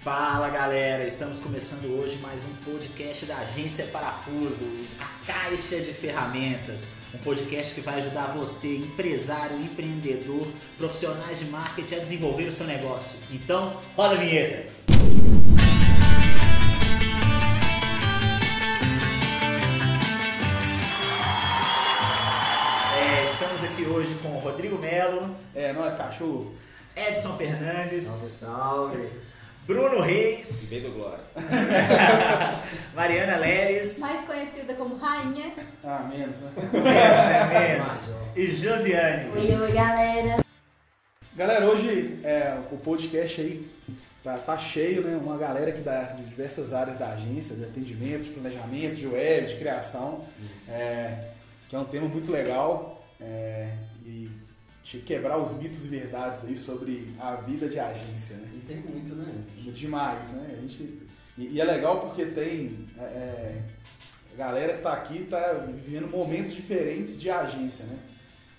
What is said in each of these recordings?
Fala galera, estamos começando hoje mais um podcast da Agência Parafuso, a Caixa de Ferramentas. Um podcast que vai ajudar você, empresário, empreendedor, profissionais de marketing a desenvolver o seu negócio. Então, roda a vinheta! É, estamos aqui hoje com o Rodrigo Melo, É, nós, cachorro. Edson Fernandes, Salve, salve. Bruno Reis, Beijo Glória. Mariana Leres. mais conhecida como Rainha. Ah, menos, né? Menos, é menos. E Josiane. Oi, oi, galera. Galera, hoje é, o podcast aí tá, tá cheio, né? Uma galera que dá de diversas áreas da agência, de atendimento, de planejamento, de web, de criação, Isso. é, que é um tema muito legal é, e de quebrar os mitos e verdades aí sobre a vida de agência, né? E tem muito, né? Demais, né? A gente, e, e é legal porque tem é, é, galera que tá aqui tá vivendo momentos diferentes de agência, né?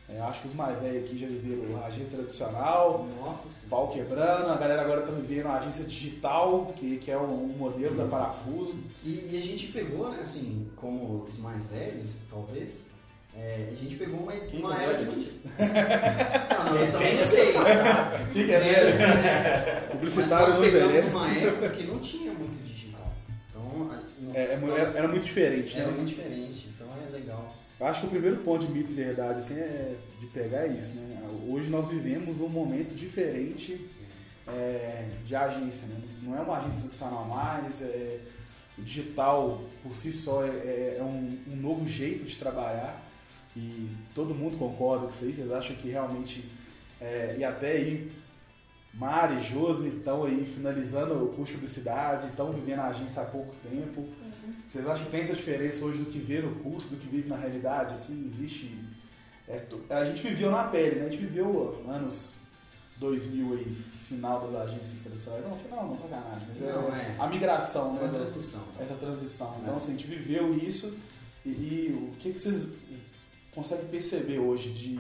É, acho que os mais velhos aqui já viveram a agência tradicional, Nossa pau quebrando, a galera agora tá vivendo a agência digital, que, que é um, um modelo da Parafuso. E, e a gente pegou, né, assim, como os mais velhos, talvez, é, a gente pegou uma, Quem uma que é era velho que não? Não, também não Depende sei. Quem que é É, assim, né? Mas Publicitário nós não pegamos uma época que não tinha muito digital. Então, não- É, é nós- era, era muito diferente, né? era muito diferente. Então é legal. Acho que o primeiro ponto de mito e verdade assim, é de pegar é isso, né? Hoje nós vivemos um momento diferente é, de agência, né? Não é uma agência tradicional mais, é, o digital por si só é, é- é um, um novo jeito de trabalhar e todo mundo concorda com isso aí, vocês acham que realmente, é, e até aí Mari, Josi estão aí finalizando o curso de publicidade, estão vivendo a agência há pouco tempo. Vocês acham que tem essa diferença hoje do que vê no curso, do que vive na realidade? Assim, existe. é, a gente viveu na pele, né? A gente viveu anos 2000 aí, final das agências tradicionais. Não, final não, sacanagem, mas Não, é, é. a migração, né? Uma da- transição. essa transição. Então, É. assim, a gente viveu isso e, e o que, que vocês conseguem perceber hoje de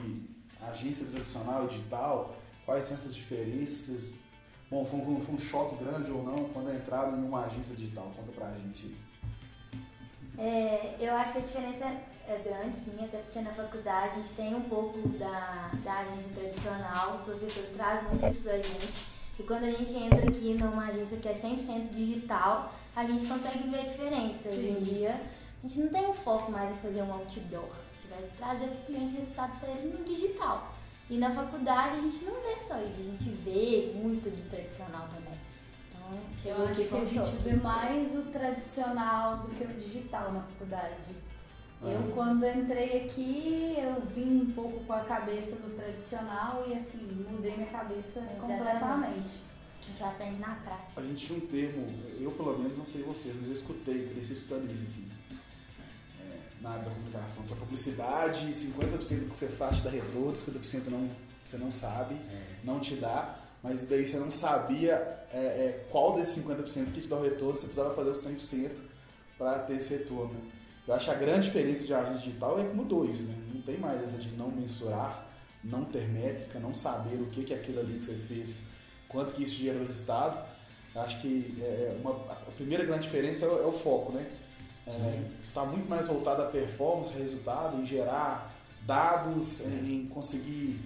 agência tradicional e digital? Quais são essas diferenças? Bom, foi um, foi um choque grande ou não quando entraram em uma agência digital? Conta pra gente. aí. É, eu acho que a diferença é grande, sim, até porque na faculdade a gente tem um pouco da, da agência tradicional, os professores trazem muito isso pra gente. E quando a gente entra aqui numa agência que é 100% digital, a gente consegue ver a diferença. Hoje em dia, a gente não tem um foco mais em fazer um outdoor. Vai trazer para o cliente resultado para ele no digital. E na faculdade a gente não vê só isso, a gente vê muito do tradicional também. Então, Eu acho que a gente vê mais o tradicional do que o digital na faculdade. Eu, Ah. quando entrei aqui, eu vim um pouco com a cabeça do tradicional e, assim, mudei minha cabeça Exatamente. completamente. A gente aprende na prática. A gente tinha um termo, eu pelo menos não sei vocês, mas eu escutei, cresci escutando isso assim. É, na área da comunicação, que a publicidade, 50% do que você faz te dá retorno, 50% não, você não sabe, não te dá, mas daí você não sabia é, é, qual desses 50% que te dá o retorno, você precisava fazer os 100% para ter esse retorno. Eu acho que a grande diferença de agência digital é que mudou isso, né? Não tem mais essa de não mensurar, não ter métrica, não saber o que, que é aquilo ali que você fez, quanto que isso gera o resultado. Acho que é, uma, a primeira grande diferença é o, é o foco, né? Está muito mais voltado à performance, resultado, em gerar dados, em conseguir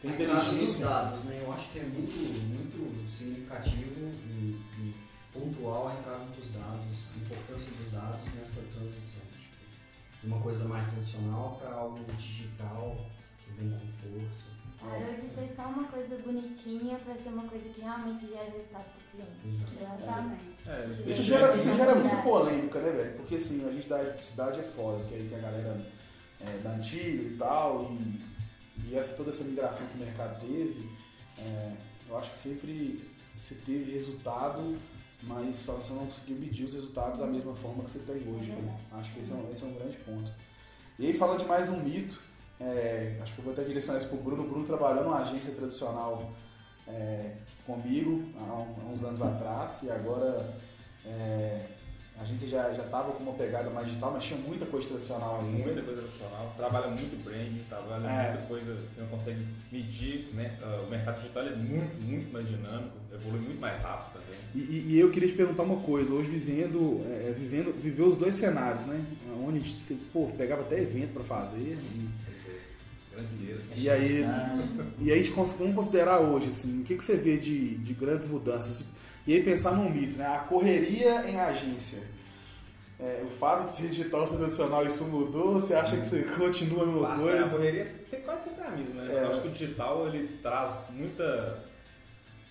ter A entrada dos inteligência. dados, né? Eu acho que é muito, muito significativo e, e pontual a entrada dos dados, a importância dos dados nessa transição. Tipo, de uma coisa mais tradicional para algo digital que vem com força. Parou de ser só uma coisa bonitinha pra ser uma coisa que realmente gera resultado É, Isso gera, isso gera muita polêmica, né, velho? Porque assim, a gente da publicidade é foda, porque aí tem a galera é, da antiga e tal, e, e essa, toda essa migração que o mercado teve, é, eu acho que sempre se teve resultado, mas só você não conseguiu medir os resultados da mesma forma que você tem hoje. Né? Acho que esse é, um, esse é um grande ponto. E aí, falando de mais um mito, é, acho que eu vou até direcionar isso pro Bruno. O Bruno trabalhou numa agência tradicional é, comigo há, uns anos atrás e agora é, a agência já estava com uma pegada mais digital, mas tinha muita coisa tradicional ainda. Muita coisa tradicional, trabalha muito branding, trabalha É. muita coisa, você não consegue medir, né? Ah, O mercado digital é muito, muito mais dinâmico, evolui muito mais rápido também. E, e- eu queria te perguntar uma coisa, hoje vivendo, é, vivendo, viveu os dois cenários, né? Onde a gente te- pô, pegava até evento para fazer. E. E aí- e aí, vamos considerar hoje, assim, o que, que você vê de, de grandes mudanças? E aí pensar num mito, né? A correria em agência. É, o fato de ser digital ser tradicional, isso mudou? Você acha que você continua a mesma Basta, a coisa? correria tem quase sempre a mesma, né? É. Eu acho que o digital ele traz muita.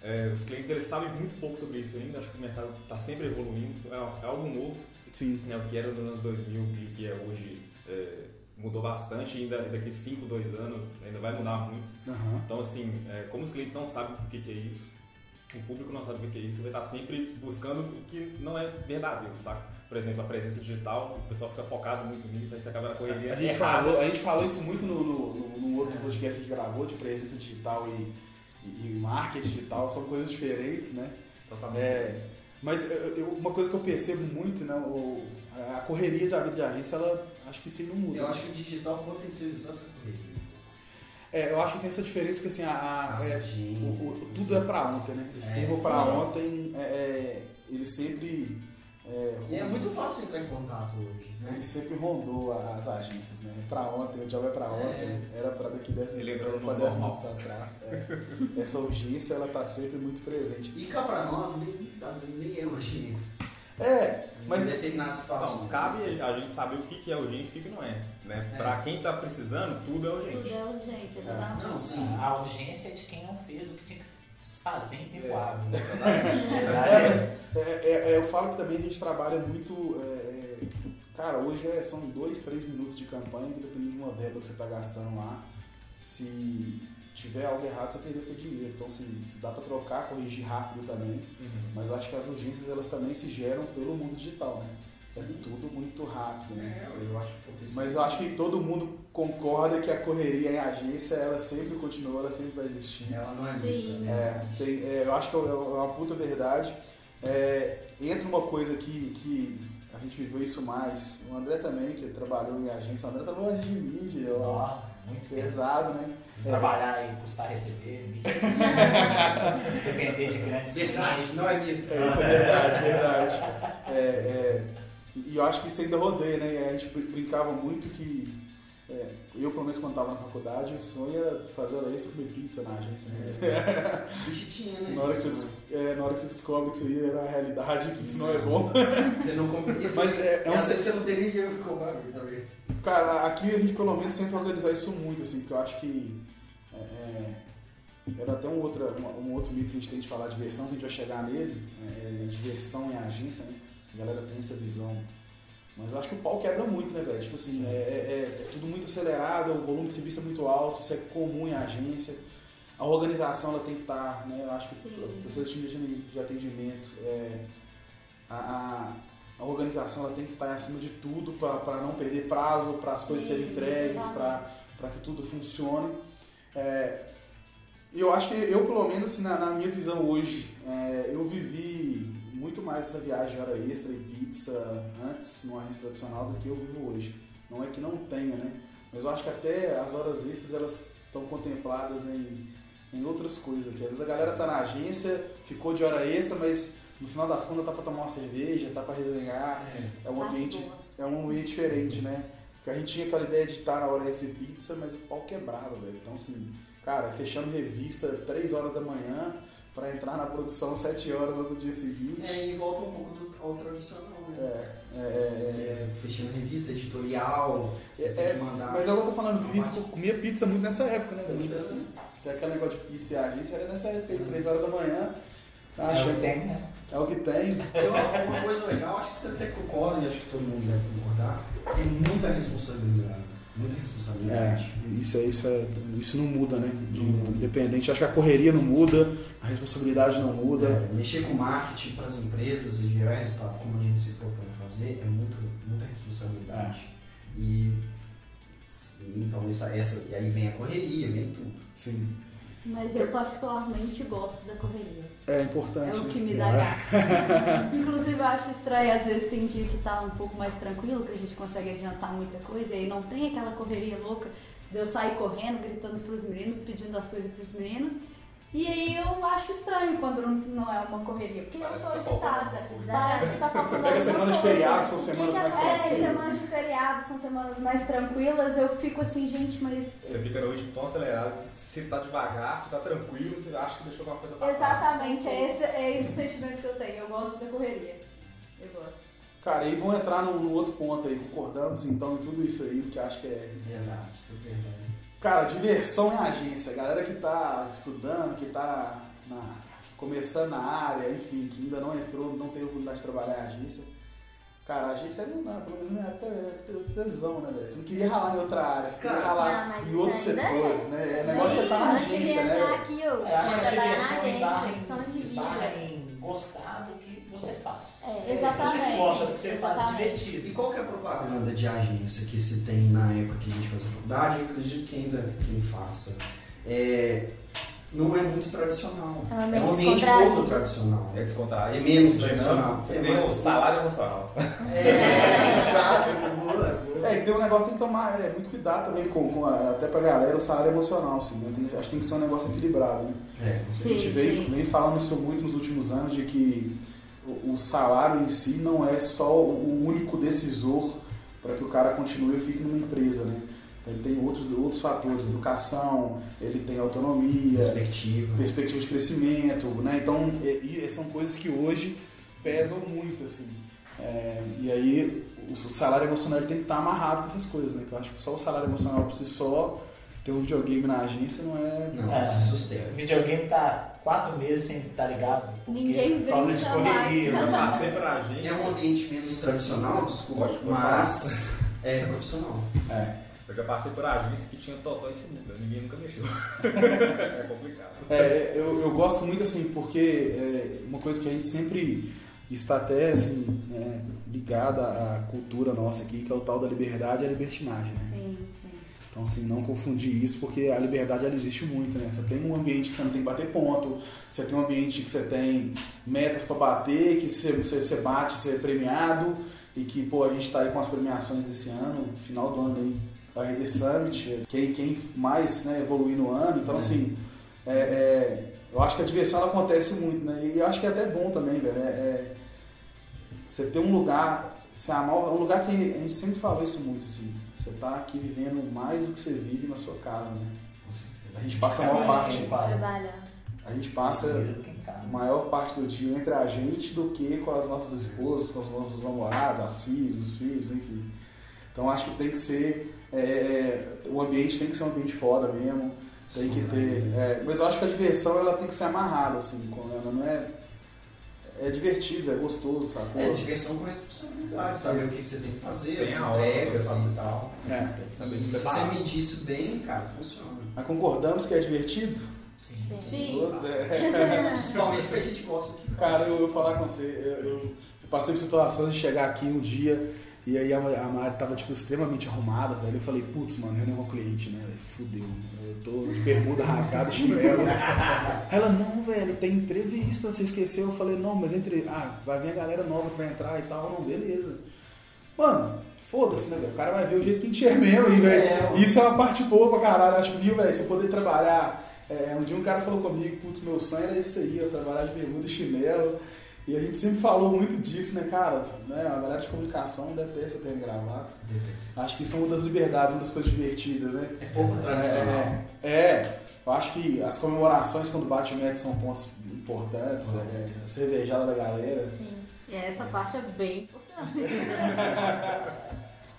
é, os clientes eles sabem muito pouco sobre isso ainda, acho que o mercado está sempre evoluindo, é, é algo novo, Sim. né? o que era nos anos 2000 e o que é hoje é, mudou bastante, ainda daqui 5, 2 anos ainda vai mudar muito. Aham. Então, assim, é, como os clientes não sabem o que, que é isso, o público não sabe o que, é isso, vai estar sempre buscando o que não é verdadeiro, saca? Por exemplo, a presença digital, o pessoal fica focado muito nisso, aí você acaba na correria A gente, errada. falou, a gente falou isso muito no, no, no- outro podcast que a gente gravou, de presença digital e, e, e marketing digital, são coisas diferentes, né? Totalmente. É, mas eu- uma coisa que eu percebo muito, né? O, a correria da vida de agência, ela acho que isso aí não muda. Eu acho que o digital potencializou essa correria. É, eu acho que tem essa diferença que assim, a, a- é, o- o- tudo é pra ontem, né? Esse É. termo pra Sim. ontem, é, é, ele sempre. É, E é muito fácil entrar em contato hoje, né? Ele sempre rondou as agências, né? Pra ontem, o job é pra ontem, era pra daqui 10 Ele minutos, entrou pra no 10 normal. minutos atrás. é. Essa urgência, ela tá sempre muito presente. E cá pra nós, nem, às vezes nem é urgência. É, mas em determinadas situações. Não, cabe a gente saber o que que é urgente e o que que não é. Né? É. Pra quem tá precisando, tudo é urgente. Tudo é urgente, exatamente. Não, sim. A urgência é de quem não fez o que tinha que fazer em tempo É. hábil. Exatamente. É, é, é, é, eu falo que também a gente trabalha muito. é, é, cara, hoje é- são dois, três minutos de campanha, que dependendo de uma verba que você está gastando lá. Se tiver algo errado, você perdeu o seu dinheiro. Então, se, se dá para trocar, corrigir rápido também. Uhum. Mas eu acho que as urgências elas também se geram pelo mundo digital, né? É tudo muito rápido, né? É, eu acho que. Mas eu acho que todo mundo concorda que a correria em agência, ela sempre continua, ela sempre vai existir. Ela não é Sim. né? É, tem- é, eu acho que é uma puta verdade. É, entra uma coisa que, que a gente viveu isso mais. O André também, que trabalhou em agência. O André trabalhou em agência de mídia, Ó, muito pesado. pesado, né? Trabalhar e custar receber, depender de grandes Verdade, clientes. não é mito. É, isso é verdade, verdade. É, é, e eu acho que isso ainda rodeia, né? A gente brin- brincava muito que. É, eu, pelo menos, quando estava na faculdade, o sonho era fazer hora extra e comer pizza na agência. Né? Bicho tinha, né? Na, hora que você, Isso. é, na hora que você descobre que isso aí era a realidade, que isso não é bom. Você não compreende. Mas é- é um você não tem nem dinheiro pra comprar também. Cara, aqui a gente pelo menos tenta organizar isso muito, assim, porque eu acho que. É, é, era até um outro, um, um outro mito que a gente tem de falar de diversão, que a gente vai chegar nele, é, diversão em agência, né? A galera tem essa visão. Mas eu acho que o pau quebra muito, né, velho? Tipo assim, é, é- é tudo muito acelerado, o volume de serviço é muito alto, isso é comum em agência. A organização ela tem que estar, né? Eu acho que pessoas de time de atendimento, é, a, a, organização ela tem que estar acima de tudo para não perder prazo, para as coisas Sim, serem entregues, para que tudo funcione. É, eu acho que eu, pelo menos assim, na, na minha visão hoje, é, eu vivi muito mais essa viagem de hora extra e pizza antes numa agência tradicional do que eu vivo hoje. Não é que não tenha, né? Mas eu acho que até as horas extras elas estão contempladas em, em outras coisas. Que às vezes a galera tá na agência, ficou de hora extra, mas no final das contas tá para tomar uma cerveja, tá para resenhar. É um Parte ambiente é um ambiente diferente, né? Porque a gente tinha aquela ideia de estar na hora extra e pizza, mas o pau quebrava, velho. Então, assim, cara, fechando revista 3 horas da manhã pra entrar na produção 7 horas outro dia seguinte. É, e volta um pouco do, ao tradicional, né? É, é, Que é, é fechando revista, editorial, você É, tem é, que mandar. Mas é que eu tô falando, vi isso, eu comia pizza muito nessa época, né? Muito, né? assim, tem aquele negócio de pizza e agência, era nessa época, aí, 3 horas da manhã. Tá É o que tem, né? É o que tem. Uma coisa legal, acho que você até concorda, e acho que todo mundo deve concordar, tem muita responsabilidade. Muita responsabilidade. É, isso, é, isso, é, isso não muda, né? De- independente. Acho que a correria não muda, a responsabilidade não muda. É, mexer com marketing para as empresas e gerar resultado, como a gente se propõe a fazer, é muito, muita responsabilidade. E então essa, essa, e aí vem a correria, vem tudo. Sim. Mas eu particularmente gosto da correria. É importante. É o que né? me dá É. gás. Inclusive, eu acho estranho, às vezes tem dia que tá um pouco mais tranquilo, que a gente consegue adiantar muita coisa, e aí não tem aquela correria louca de eu sair correndo, gritando pros meninos, pedindo as coisas pros meninos. E aí eu acho estranho quando não, é uma correria, porque eu Parece sou que tá agitada. alguma coisa. Parece que tá faltando Você pega alguma semana de coisa. feriado, são semanas mais É, tranquilas. semanas de feriado, são semanas mais tranquilas, eu fico assim, gente, mas Você fica no ritmo tão acelerado que você tá devagar, você tá tranquilo, você acha que deixou alguma coisa pra trás. Exatamente, é esse, é esse o sentimento que eu tenho. Eu gosto da correria. Eu gosto. Cara, e vamos entrar num, num outro ponto aí, concordamos então em tudo isso aí, que acho que é. Verdade, verdade. Cara, diversão em agência. Galera que tá estudando, que tá na, começando na área, enfim, que ainda não entrou, não teve oportunidade de trabalhar em agência. Cara, a agência não dá, pelo menos na minha época era tesão, né, velho? Você não queria ralar em outra área, você queria ralar não, em outros ainda setores, né? É negócio você tá na agência, né? aqui, eu É, acho que a seleção esbarra agência, em, vida. em gostar do que você faz. É, Se Exatamente. você gosta do que você faz, é Exatamente. divertido. E qual que é a propaganda de agência que se tem na época que a gente fazia faculdade? Eu acredito que ainda quem faça. É, não é muito tradicional. É um É ambiente um ambiente pouco tradicional. É descontraído. É menos tradicional. Você É tem mais- o salário emocional. É, exato. Boa, boa. É, e tem um negócio que tem que tomar é, muito cuidado também com, com a- até pra galera o salário emocional, assim, né? Tem- acho que tem que ser um negócio equilibrado, né? É, com A gente Sim, vem, sim. vem falando isso muito nos últimos anos, de que o, o salário em si não é só o único decisor para que o cara continue e fique numa empresa, né? Então ele tem outros, outros fatores, educação, ele tem autonomia, Perspectiva. perspectiva de crescimento, né? Então, e, e são coisas que hoje pesam muito, assim. É, e aí, o salário emocional tem que estar amarrado com essas coisas, né? Que eu acho que só o salário emocional por si só, ter um videogame na agência não é... Não, É. se sustenta. O videogame tá quatro meses sem estar ligado. porque Ninguém por causa de correria. Eu passei pra agência. É um ambiente menos tradicional, desculpa, mas é profissional. É. Eu já passei por agência que tinha totó e sinuca. Ninguém nunca mexeu. é complicado. É, eu, eu gosto muito assim, porque é uma coisa que a gente sempre está até assim, né, ligada à cultura nossa aqui, que é o tal da liberdade e a libertinagem. Né? Sim, sim. Então, assim, não confundir isso, porque a liberdade ela existe muito, né? Você tem um ambiente que você não tem que bater ponto, você tem um ambiente que você tem metas para bater, que você, você, você bate, você é premiado, e que, pô, a gente tá aí com as premiações desse ano, final do ano aí, a RD Summit, quem, quem mais né, evoluir no ano, então, É. assim, é, é, eu acho que a diversão ela acontece muito, né? E eu acho que é até bom também, velho. É, é, você ter um lugar, se amar, é um lugar que a gente sempre falou isso muito, assim. Você tá aqui vivendo mais do que você vive na sua casa, né? A gente passa a maior parte, a gente passa casa. a maior parte do dia entre a gente do que com as nossas esposas, com os nossos namorados, as filhos, os filhos, enfim. Então acho que tem que ser. É, é, o ambiente tem que ser um ambiente foda mesmo. Tem que Sim, ter. né? é, mas eu acho que a diversão ela tem que ser amarrada, assim, com ela não é. É divertido, é gostoso, sacou? É diversão com responsabilidade, saber o que que você tem que fazer, Tem as entregas pra e tal. É. Tem que saber E se você medir isso bem, cara, funciona. Mas concordamos que é divertido? Sim. Sim. Todos, é. Principalmente pra gente gosta aqui. Cara, eu, eu falar com você, eu, eu- eu passei por situações de chegar aqui um dia e aí a, a Mari tava, tipo, extremamente arrumada, velho. Eu falei, putz, mano, reunião com o cliente, né? velho? Fudeu, eu tô de bermuda rasgada, chinelo. Ela, não, velho, tem entrevista, você esqueceu. Eu falei, não, mas entre. Ah, vai vir a galera nova que vai entrar e tal. Não, beleza. Mano, foda-se, né, velho? O cara vai ver o jeito que a gente é mesmo, É, velho. Isso é uma parte boa pra caralho, acho, viu, velho? Você poder trabalhar. É, um dia um cara falou comigo, putz, meu sonho era isso aí, eu trabalhar de bermuda e chinelo. E a gente sempre falou muito disso, né, cara? Né, a galera de comunicação detesta ter gravata. Acho que isso é uma das liberdades, uma das coisas divertidas, né? É pouco tradicional. É, é, eu acho que as comemorações quando bate o meta são pontos importantes, Ah. é, a cervejada da galera. Sim. E essa parte é bem importante.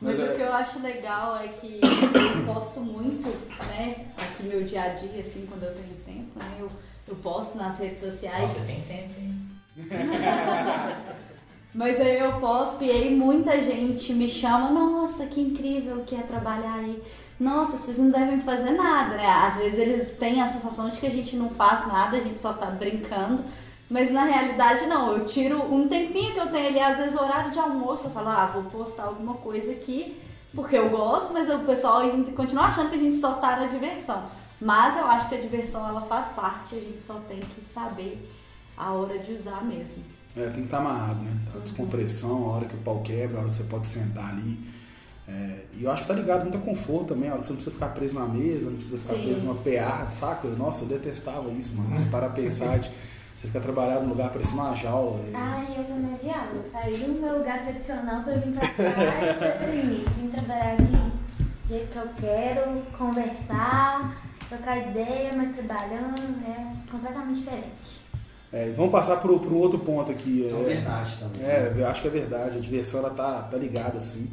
Mas Mas é- o que eu acho legal é que eu posto muito, né? Aqui meu dia a dia, assim, quando eu tenho tempo, né? Eu, eu posto nas redes sociais. Você tem tempo, hein? Mas aí eu posto e aí muita gente me chama, nossa, que incrível que é trabalhar aí. Nossa, vocês não devem fazer nada, né? Às vezes eles têm a sensação de que a gente não faz nada, a gente só tá brincando. Mas na realidade não, eu tiro um tempinho que eu tenho ali, às vezes horário de almoço, eu falo, ah, vou postar alguma coisa aqui, porque eu gosto, mas o pessoal continua achando que a gente só tá na diversão. Mas eu acho que a diversão ela faz parte, a gente só tem que saber a hora de usar mesmo. É, tem que estar amarrado, né? A descompressão, a hora que o pau quebra, a hora que você pode sentar ali. É, e eu acho que tá ligado muito a conforto também, a hora que você não precisa ficar preso na mesa, não precisa ficar Sim. preso numa PA, saca? Nossa, eu detestava isso, mano. Você para a pensar de você ficar trabalhando num lugar parecendo uma jaula. e- Ai, eu também odiava. Eu saí do meu lugar tradicional pra vir pra cá e assim, vim trabalhar de jeito que eu quero, conversar, trocar ideia, mas trabalhando é completamente diferente. É, vamos passar pro, pro outro ponto aqui. É uma verdade também. É, eu acho que é verdade. A diversão ela tá, tá ligada assim.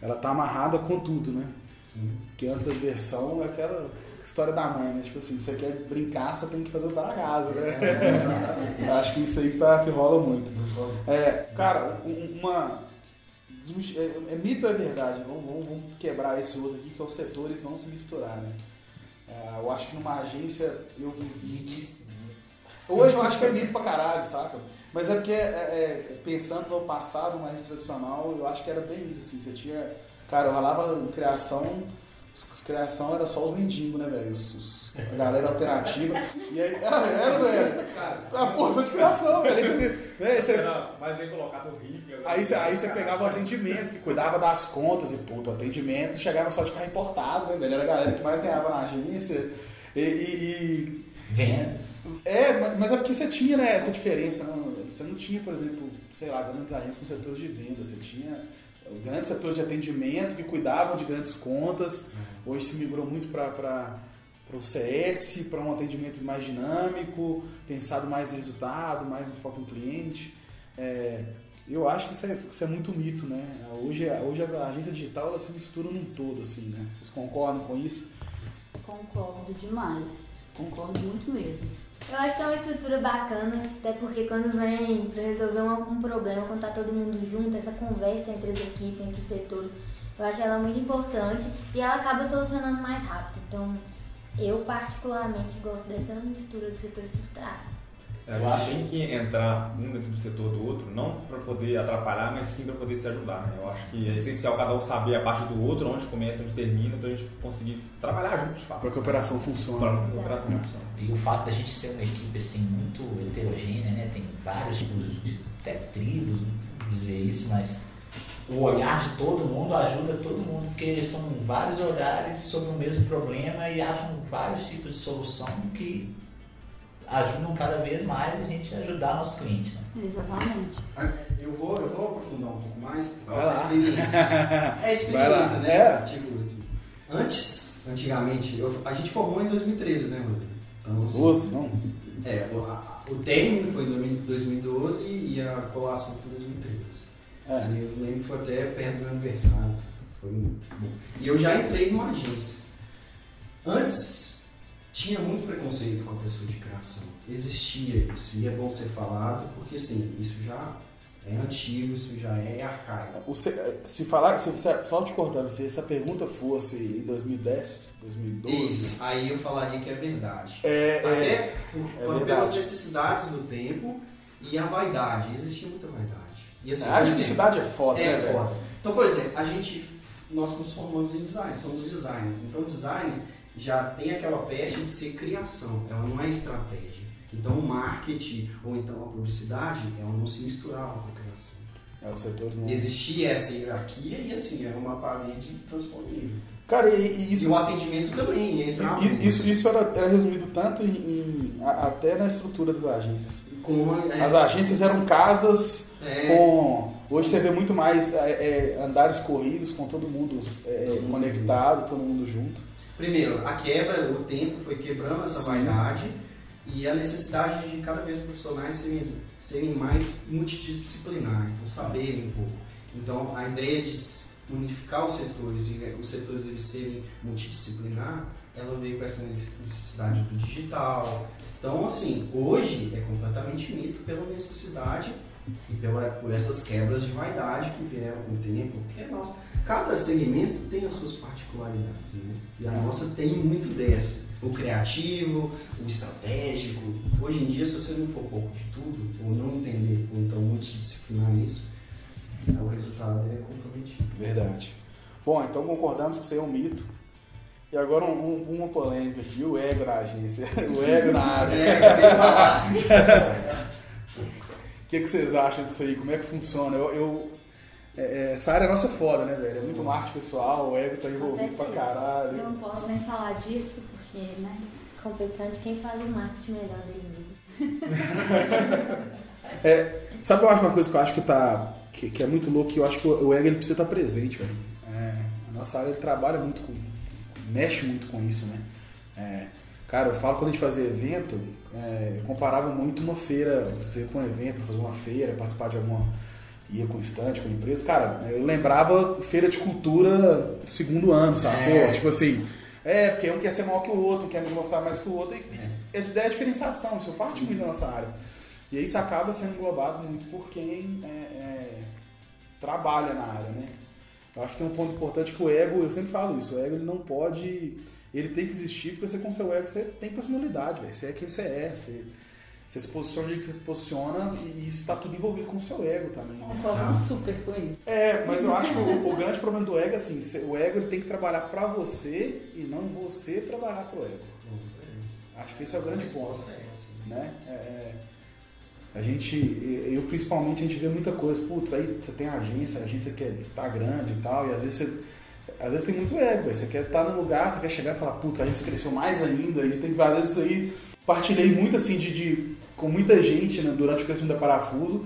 Ela tá amarrada com tudo, né? Sim. Porque antes da diversão é aquela história da mãe, né? Tipo assim, você quer brincar, você tem que fazer o para casa, né? Eu acho que isso aí que, tá, que rola muito. É, cara, um- uma. É, é mito ou é verdade? Vamos, vamos- vamos quebrar esse outro aqui, que é os setores não se misturarem. É, eu acho que numa agência eu vivi. Hoje eu acho que é mito pra caralho, saca? Mas é porque, é, é, pensando no passado mais tradicional, eu acho que era bem isso, assim. Você tinha. Cara, eu ralava em criação, criação era só os mendigos, né, velho? A galera alternativa. E aí, ah, era, velho. A porra de criação, velho. Né, você- Era mais bem colocado no rifle. agora- Aí você, aí você pegava o atendimento, que cuidava das contas e, puto, o atendimento chegava só de carro importado, né, velho? Era a galera que mais ganhava na agência. E, e- Vendas. é, mas- é porque você tinha, né, essa diferença. Não, você não tinha, por exemplo, sei lá, grandes agências com setores de venda. Você tinha o grande setor de atendimento que cuidavam de grandes contas. Hoje se migrou muito para o CS, para um atendimento mais dinâmico, pensado mais em resultado, mais no foco no cliente. É, eu acho que isso, é, isso é muito mito, né? Hoje, hoje a agência digital ela se mistura num todo, assim, né? Vocês concordam com isso? Concordo demais. Concordo muito mesmo. Eu acho que é uma estrutura bacana, até porque quando vem para resolver um, um problema, quando tá todo mundo junto, essa conversa entre as equipes, entre os setores, eu acho ela muito importante e ela acaba solucionando mais rápido. Então, eu particularmente gosto dessa mistura de setores se É, a gente tem que entrar um dentro do setor do outro, não para poder atrapalhar, mas sim para poder se ajudar. Né? Eu acho que é essencial cada um saber a parte do outro, onde começa, onde termina, para a gente conseguir trabalhar juntos, de fato. Para que a operação funcione. Para a operação funcione. E o fato da gente ser uma equipe assim muito heterogênea, né? Tem vários tipos de até tribos, não dizer isso, mas o olhar de todo mundo ajuda todo mundo, porque são vários olhares sobre o mesmo problema e acham vários tipos de solução que ajudam cada vez mais a gente a ajudar nossos clientes. Né? Exatamente. Eu vou, eu vou aprofundar um pouco mais por Vai causa da lá. experiência. É experiência, né? É. Tipo, antes, antigamente, eu- a gente formou em 2013, né, Rodrigo? Então, assim, Doze, não? É, o, a- o término foi em 2012 e a colação foi em 2013. É. Assim, eu lembro que foi até perto do meu aniversário. Foi muito bom. E eu já entrei numa agência. Antes, tinha muito preconceito com a pessoa de criação. Existia isso. E é bom ser falado, porque assim, isso já é antigo, isso já é arcaico. Se, se falar, se, só te cortando, se essa pergunta fosse em 2010, 2012, Isso. Aí eu falaria que é verdade. é, é, Até por, é por- verdade. pelas necessidades do tempo e a vaidade. Existia muita vaidade. E assim, a diversidade é foda, É né, foda. Então, por exemplo, a gente, nós nos formamos em design, somos designers. Então, design já tem aquela peste de ser criação, ela não é estratégia. Então, o marketing ou então a publicidade, ela não se misturava com a criação. É, os setores não. Existia essa hierarquia e assim, era uma parede transponível. Cara, e, e E isso, o atendimento também entrava. e- isso, isso era, era resumido tanto em, em- até na estrutura das agências. com uma, é, As agências eram casas é, com. Hoje você vê muito mais é, é, andares corridos com todo mundo é, Todo mundo conectado, todo mundo junto. Primeiro, a quebra, o tempo foi quebrando essa Sim. vaidade e a necessidade de cada vez profissionais serem, serem mais multidisciplinares, então saberem um pouco. Então, a ideia de unificar os setores e os setores eles serem multidisciplinar, ela veio com essa necessidade do digital. Então, assim, hoje é completamente mito pela necessidade e pela, por essas quebras de vaidade que vieram com o tempo, porque nós, cada segmento tem as suas particularidades, né? E a nossa tem muito dessa. O criativo, o estratégico. Hoje em dia, se você não for pouco de tudo, ou não entender, ou então multidisciplinar isso, o resultado é comprometido. Verdade. Bom, então concordamos que isso é um mito. E agora um- um- uma polêmica aqui, o ego na agência, o ego na área. O que, que vocês acham disso aí? Como é que funciona? Eu, eu- é, é, essa área nossa é foda, né, velho? É muito marketing pessoal, o ego tá envolvido pra caralho. Eu não posso nem falar disso, porque, né? Competição de quem faz o marketing melhor dele mesmo. É, sabe eu acho uma coisa que eu acho que tá. que, que é muito louco, que eu acho que o o ego ele precisa estar presente, velho. É, a nossa área ele trabalha muito com. mexe muito com isso, né? É, cara, eu falo quando a gente fazia evento, é, eu comparava muito uma feira, você ia pra um evento, fazer uma feira, participar de alguma. ia com estante, com empresa, cara, eu lembrava feira de cultura do segundo ano, sacou? É. Tipo assim. É, porque um quer ser maior que o outro, um quer mostrar mais que o outro. E, é. de ideia de diferenciação, isso parte muito da nossa área. E aí isso acaba sendo englobado muito por quem é, é, trabalha na área, né? Eu acho que tem um ponto importante que o ego, eu sempre falo isso, o ego ele não pode, ele tem que existir porque você com seu ego você tem personalidade, velho. Você é quem você é, você, você se posiciona do jeito que você se posiciona e isso está tudo envolvido com o seu ego também. né? Concordo super com isso. É, mas eu acho que o, o grande problema do ego é assim, o ego ele tem que trabalhar pra você e não você trabalhar pro ego. Acho que esse é o grande ponto é né? É, é, a gente, eu principalmente, a gente vê muita coisa, putz, aí você tem a agência, a agência quer tá grande e tal, e às vezes você, às vezes tem muito ego, você quer estar no lugar, você quer chegar e falar, putz, a agência cresceu mais ainda, você tem que fazer isso aí. Partilhei muito assim de, de- com muita gente né, durante o crescimento da Parafuso,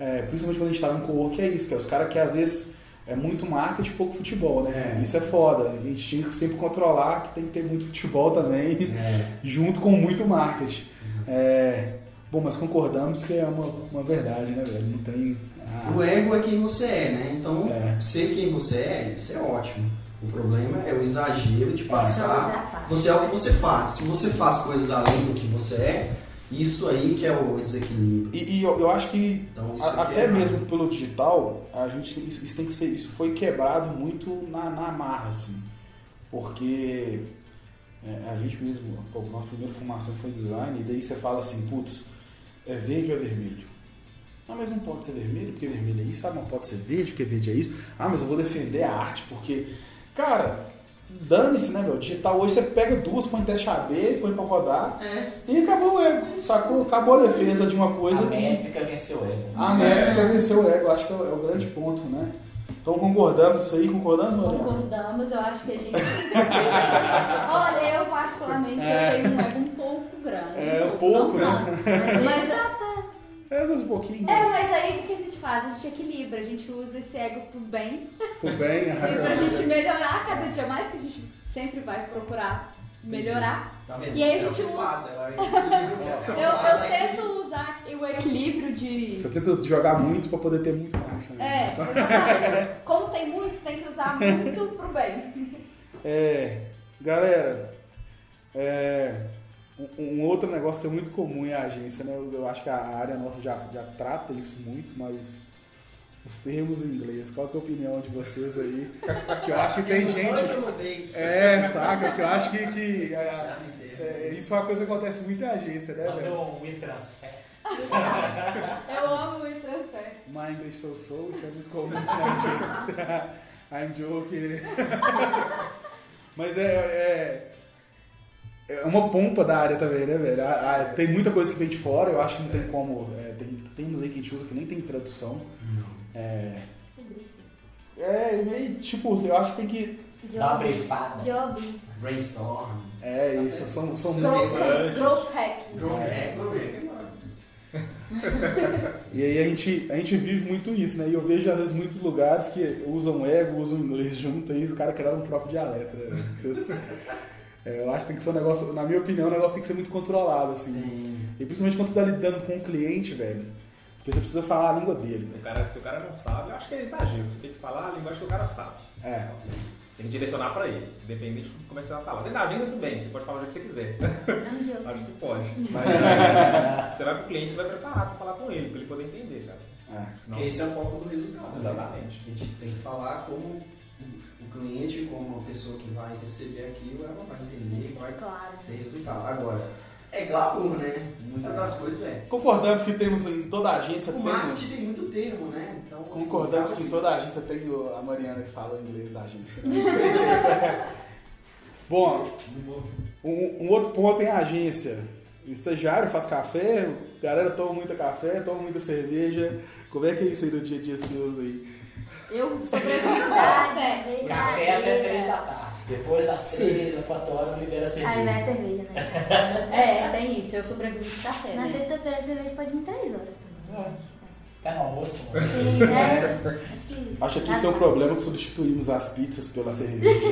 é, principalmente quando a gente estava em co-work, é isso, que é os caras que às vezes é muito marketing e pouco futebol, né? É. Isso é foda. A gente tinha que sempre controlar que tem que ter muito futebol também É. junto com muito marketing. É, bom, mas concordamos que é uma, uma verdade, né, velho? Não tem. ah, O ego é quem você é, né? Então, É. ser quem você é, isso é ótimo. O problema é o exagero de Essa passar. parte. Você é o que você faz. Se você faz coisas além do que você é, isso aí que é o desequilíbrio. E, e eu, eu acho que Então, a- aqui até é mesmo pelo digital, a gente isso, isso tem que ser, isso foi quebrado muito na, na marra, assim, porque é, a gente mesmo, pô, nossa primeira formação foi em design, e daí você fala assim, putz, é verde ou é vermelho? Ah, mas não pode ser vermelho porque vermelho é isso. Ah, não pode ser verde porque verde é isso. Ah, mas eu vou defender a arte porque, cara, dane-se, né, meu? Digital hoje você pega duas, põe teste AB, põe pra rodar É. e acabou o ego, sacou? Acabou a defesa de uma coisa a que métrica venceu o ego. a métrica venceu o ego, acho que é o, é o grande ponto, né? Então concordamos isso aí, concordamos, Mariana? Concordamos, eu acho que a gente. Olha, eu particularmente eu tenho um ego um. É, um pouco, não né? Mas Mas, É, um pouquinho, é, mas aí o que a gente faz? A gente equilibra, a gente usa esse ego pro bem pro bem. e pra gente melhorar cada dia mais, que a gente sempre vai procurar melhorar. Tá vendo? E aí a é o gente usa- faz, ela é Eu, faz eu a tento usar o equilíbrio de. Você tenta jogar muito pra poder ter muito mais também. É, exatamente. Como tem muito, tem que usar muito pro bem. É, galera, é, um, um outro negócio que é muito comum em agência, né? Eu, eu acho que a área nossa já, já trata isso muito, mas os termos em inglês, qual que é a opinião de vocês aí? Que eu acho que tem gente. É, saca? Que eu acho que, que é, é, isso é uma coisa que acontece muito em agência, né, velho? Um. Eu amo o transfer. My English so so, isso é muito comum na agência. I'm joking. Mas é, é, é uma pompa da área também, né, velho? A- a- tem muita coisa que vem de fora, eu acho que não tem como. É, tem termos aí que a gente usa que nem tem tradução. É, Tipo é meio tipo, eu acho que tem que. Dá uma Job. brifada. Job. Brainstorm. É isso, são, são Growth, muitos. growth hacking. É, é, E aí a gente, a gente vive muito isso, né? E eu vejo às vezes muitos lugares que usam ego, usam inglês junto, e o cara criaram um próprio dialeto, né? Vocês- é, eu acho que tem que ser um negócio, na minha opinião, o negócio tem que ser muito controlado, assim. Sim. E principalmente quando você tá lidando com um cliente, velho. Porque você precisa falar a língua dele, O velho. cara, se o cara não sabe, eu acho que é exagero. Você tem que falar a linguagem que o cara sabe. É. Tem que direcionar pra ele, independente de como é que você vai falar. Dentro da agência, tudo bem, você pode falar o jeito que você quiser. I'm Acho que pode. Mas é, você vai pro cliente, você vai preparar pra falar com ele, pra ele poder entender, cara. É. Senão- Porque esse é o foco do resultado. né? Exatamente. A gente tem que falar como o cliente, como a pessoa que vai receber aquilo, ela vai entender e vai Claro. ser resultado. Agora, é glamour, né? Muitas das coisas é. Concordamos que temos em toda a agência O tem. marketing tem muito termo, né? Então, assim, Concordamos acaba que em toda a agência tem o- a Mariana que fala o inglês da agência. né? Bom, um, um outro ponto em agência. O estagiário faz café, a galera toma muita café, toma muita cerveja. Como é que é isso aí no dia a dia seus aí? Eu sobrevivo de café. Café até 3 da tarde. Depois das 3, das 4 horas, libera a Aí cerveja. vai a cerveja, né? É, tem isso, eu sobrevivo de café. Na né? sexta-feira a cerveja pode vir 3 horas também. Tá no almoço. Sim, né? Acho que. Acho que é um pra- problema que substituímos as pizzas pela cerveja.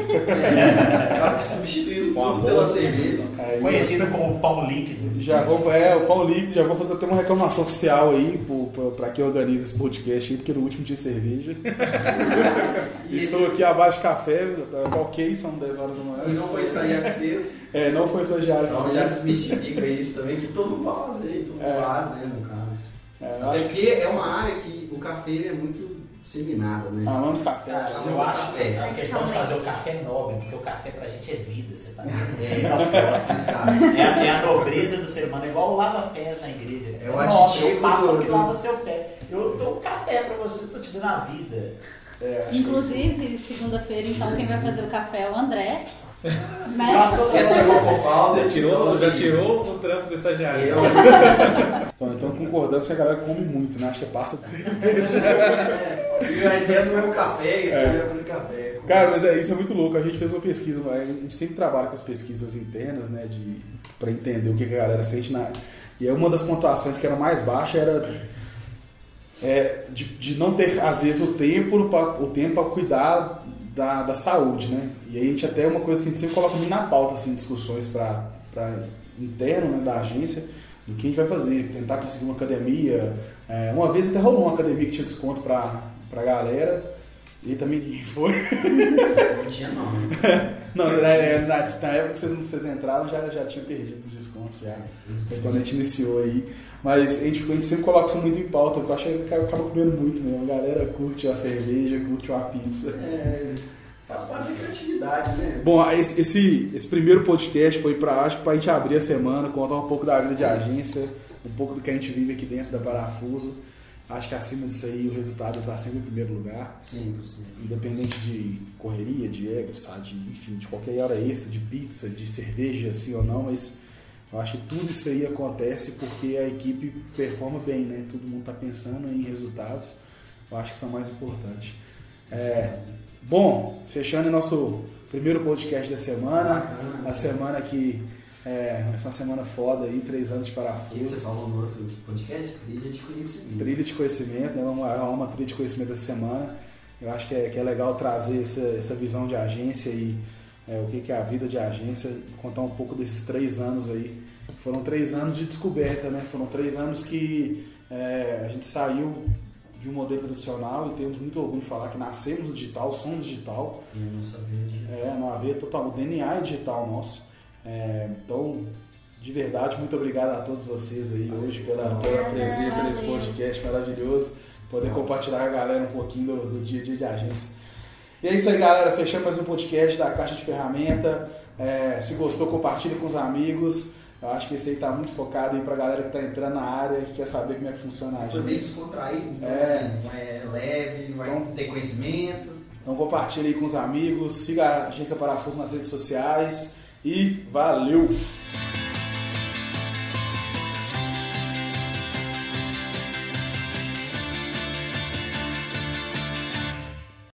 Tudo pela boa cerveja. Aí, Conhecido como pão líquido. já vou, é, o pão líquido, já vou fazer até uma reclamação oficial aí pra quem organiza esse podcast aí, porque no último tinha cerveja. E Estou esse- aqui abaixo de café, ok, são 10 horas da manhã. E não foi estagiário que fez. É, não foi estagiário que Então fez. já desmistifica isso também, que todo mundo pode fazer, todo mundo É. faz, né. É, eu Até acho porque é uma área que o café é muito disseminado, né? Amamos café. Cara, eu Não, acho café. que a questão de fazer o café é nobre, porque o café pra gente é vida, você tá vendo? É, É. É a, é a nobreza do ser humano, é igual o lava-pés na igreja. É o nobre, aditivo é o papo do- que lava seu pé. Eu dou um café pra você, eu tô te dando a vida. É, acho que- Inclusive, segunda-feira, então, quem vai fazer o café é o André. É cofalda. Já tirou, já tirou o trampo do estagiário. Eu, Bom, então concordamos que a galera come muito, né? Acho que é pasta de cerveja. e a ideia não é o café, isso é fazer café. Cara, mas é, isso é muito louco. A gente fez uma pesquisa, a gente sempre trabalha com as pesquisas internas, né? De, pra entender o que que a galera sente na. E aí uma das pontuações que era mais baixa era é, de, de não ter, às vezes, o tempo para o tempo para cuidar da, da saúde, né? E aí a gente até é uma coisa que a gente sempre coloca muito na pauta, assim, discussões para interno né, da agência, do que a gente vai fazer, tentar conseguir uma academia. É, uma vez até rolou uma academia que tinha desconto para a galera, e também ninguém foi. Não tinha não. Não, na, na- na época que vocês, vocês entraram já, já tinha perdido os descontos já. Foi quando a gente iniciou aí. Mas a gente, a gente sempre coloca isso muito em pauta, porque eu acho que acaba comendo muito mesmo. A galera curte uma cerveja, curte uma pizza. É, faz parte da criatividade, né? Bom, esse, esse, esse primeiro podcast foi pra, acho que pra gente abrir a semana, contar um pouco da vida de agência, um pouco do que a gente vive aqui dentro da Parafuso. Acho que acima disso aí o resultado está sempre em primeiro lugar. Sim, sim. Independente de correria, de ego, de sabe, enfim, de qualquer hora extra, de pizza, de cerveja, assim ou não, mas eu acho que tudo isso aí acontece porque a equipe performa bem, né? Todo mundo está pensando em resultados. Eu acho que são mais importantes. É, bom, fechando o nosso primeiro podcast da semana, a semana que é, vai ser uma semana foda aí, três anos de O que você parafuso. falou no outro podcast? Trilha de conhecimento. Trilha de conhecimento, né? Vamos arrumar uma trilha de conhecimento essa semana. Eu acho que é, que é legal trazer essa, essa visão de agência e é, o que, que é a vida de agência, contar um pouco desses três anos aí. Foram três anos de descoberta, né? Foram três anos que é, a gente saiu de um modelo tradicional e temos muito orgulho de falar que nascemos no digital, somos digital. E a nossa vida. É, na veia total, o DNA é digital nosso. É, então, de verdade, muito obrigado a todos vocês aí hoje pela, pela presença nesse podcast maravilhoso. Poder compartilhar com a galera um pouquinho do, do dia a dia de agência. E é isso aí, galera. Fechando mais um podcast da Caixa de Ferramenta. É, se gostou, compartilhe com os amigos. Eu acho que esse aí tá muito focado aí pra galera que tá entrando na área e quer saber como é que funciona a Foi bem descontraído, então É. assim, é leve, vai Então- ter conhecimento. Então compartilhe aí com os amigos, siga a Agência Parafuso nas redes sociais e valeu!